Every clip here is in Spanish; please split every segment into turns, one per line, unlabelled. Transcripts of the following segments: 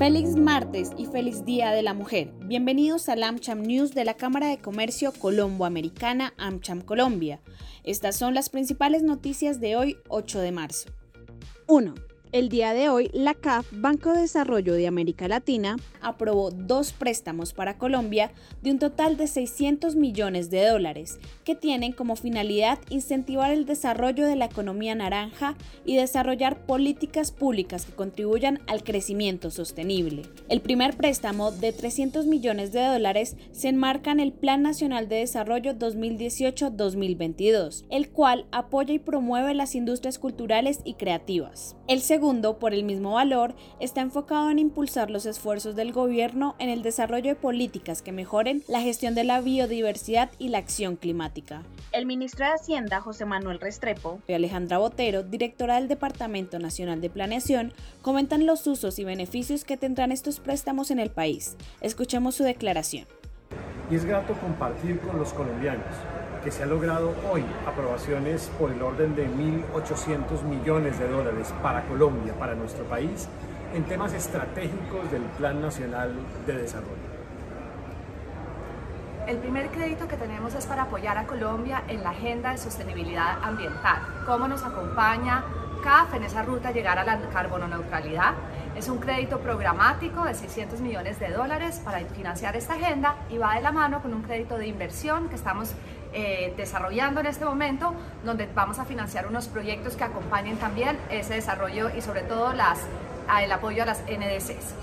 Feliz martes y feliz Día de la Mujer. Bienvenidos al AmCham News de la Cámara de Comercio Colombo-Americana AmCham Colombia. Estas son las principales noticias de hoy, 8 de marzo. 1. El día de hoy, la CAF, Banco de Desarrollo de América Latina, aprobó dos préstamos para Colombia de un total de 600 millones de dólares, que tienen como finalidad incentivar el desarrollo de la economía naranja y desarrollar políticas públicas que contribuyan al crecimiento sostenible. El primer préstamo de 300 millones de dólares se enmarca en el Plan Nacional de Desarrollo 2018-2022, el cual apoya y promueve las industrias culturales y creativas. El segundo, por el mismo valor, está enfocado en impulsar los esfuerzos del gobierno en el desarrollo de políticas que mejoren la gestión de la biodiversidad y la acción climática. El ministro de Hacienda, José Manuel Restrepo, y Alejandra Botero, directora del Departamento Nacional de Planeación, comentan los usos y beneficios que tendrán estos préstamos en el país. Escuchemos su declaración.
Y es grato compartir con los colombianos que se ha logrado hoy aprobaciones por el orden de 1.800 millones de dólares para Colombia, para nuestro país, en temas estratégicos del Plan Nacional de Desarrollo.
El primer crédito que tenemos es para apoyar a Colombia en la agenda de sostenibilidad ambiental. ¿Cómo nos acompaña CAF en esa ruta a llegar a la carbono neutralidad? Es un crédito programático de 600 millones de dólares para financiar esta agenda y va de la mano con un crédito de inversión que estamos eh, desarrollando en este momento, donde vamos a financiar unos proyectos que acompañen también ese desarrollo y sobre todo las, el apoyo a las NDCs.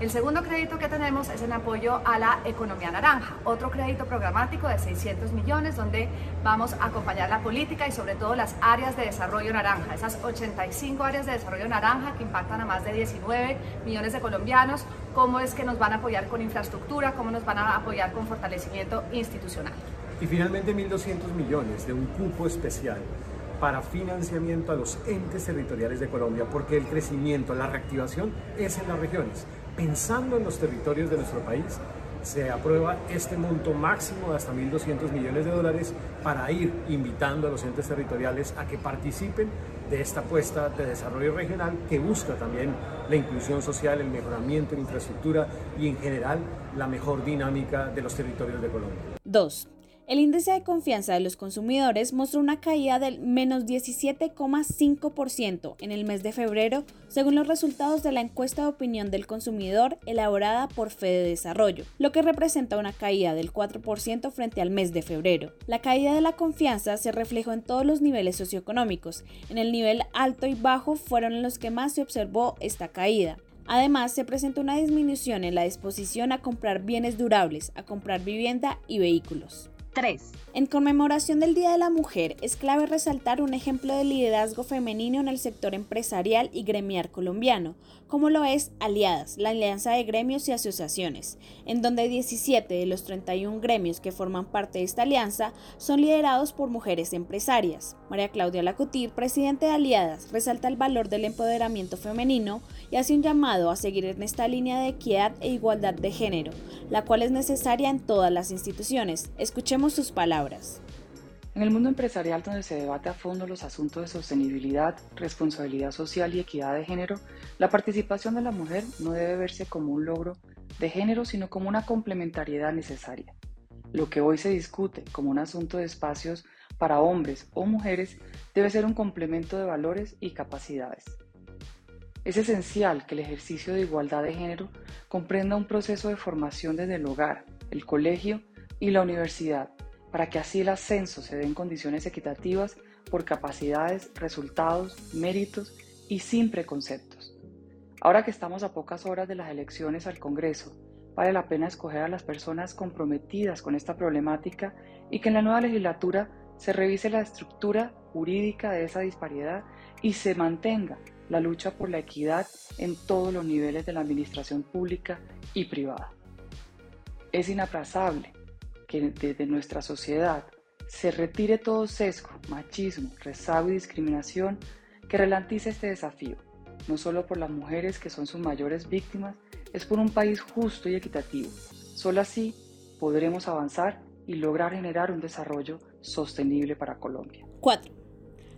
El segundo crédito que tenemos es en apoyo a la economía naranja, otro crédito programático de 600 millones donde vamos a acompañar la política y sobre todo las áreas de desarrollo naranja, esas 85 áreas de desarrollo naranja que impactan a más de 19 millones de colombianos, cómo es que nos van a apoyar con infraestructura, cómo nos van a apoyar con fortalecimiento institucional.
Y finalmente 1.200 millones de un cupo especial para financiamiento a los entes territoriales de Colombia, porque el crecimiento, la reactivación es en las regiones. Pensando en los territorios de nuestro país, se aprueba este monto máximo de hasta 1.200 millones de dólares para ir invitando a los entes territoriales a que participen de esta apuesta de desarrollo regional que busca también la inclusión social, el mejoramiento en infraestructura y en general la mejor dinámica de los territorios de Colombia.
2. El índice de confianza de los consumidores mostró una caída del menos 17,5% en el mes de febrero, según los resultados de la encuesta de opinión del consumidor elaborada por Fede Desarrollo, lo que representa una caída del 4% frente al mes de febrero. La caída de la confianza se reflejó en todos los niveles socioeconómicos. En el nivel alto y bajo fueron los que más se observó esta caída. Además, se presentó una disminución en la disposición a comprar bienes durables, a comprar vivienda y vehículos. 3. En conmemoración del Día de la Mujer, es clave resaltar un ejemplo de liderazgo femenino en el sector empresarial y gremial colombiano, como lo es Aliadas, la alianza de gremios y asociaciones, en donde 17 de los 31 gremios que forman parte de esta alianza son liderados por mujeres empresarias. María Claudia Lacutir, presidente de Aliadas, resalta el valor del empoderamiento femenino y hace un llamado a seguir en esta línea de equidad e igualdad de género, la cual es necesaria en todas las instituciones. Escuchemos sus palabras.
En el mundo empresarial donde se debate a fondo los asuntos de sostenibilidad, responsabilidad social y equidad de género, la participación de la mujer no debe verse como un logro de género, sino como una complementariedad necesaria. Lo que hoy se discute como un asunto de espacios para hombres o mujeres debe ser un complemento de valores y capacidades. Es esencial que el ejercicio de igualdad de género comprenda un proceso de formación desde el hogar, el colegio y la universidad, para que así el ascenso se dé en condiciones equitativas por capacidades, resultados, méritos y sin preconceptos. Ahora que estamos a pocas horas de las elecciones al Congreso, vale la pena escoger a las personas comprometidas con esta problemática y que en la nueva legislatura se revise la estructura jurídica de esa disparidad y se mantenga la lucha por la equidad en todos los niveles de la administración pública y privada. Es inaplazable que desde nuestra sociedad se retire todo sesgo, machismo, rezago y discriminación que relantice este desafío, no solo por las mujeres que son sus mayores víctimas, es por un país justo y equitativo. Solo así podremos avanzar y lograr generar un desarrollo sostenible para Colombia.
4.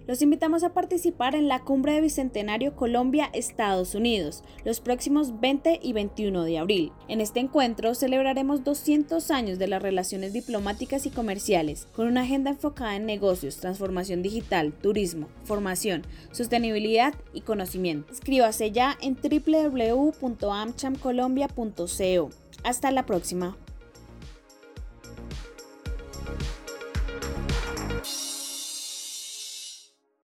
Los invitamos a participar en la Cumbre de Bicentenario Colombia-Estados Unidos los próximos 20 y 21 de abril. En este encuentro celebraremos 200 años de las relaciones diplomáticas y comerciales, con una agenda enfocada en negocios, transformación digital, turismo, formación, sostenibilidad y conocimiento. Escríbase ya en www.amchamcolombia.co. Hasta la próxima.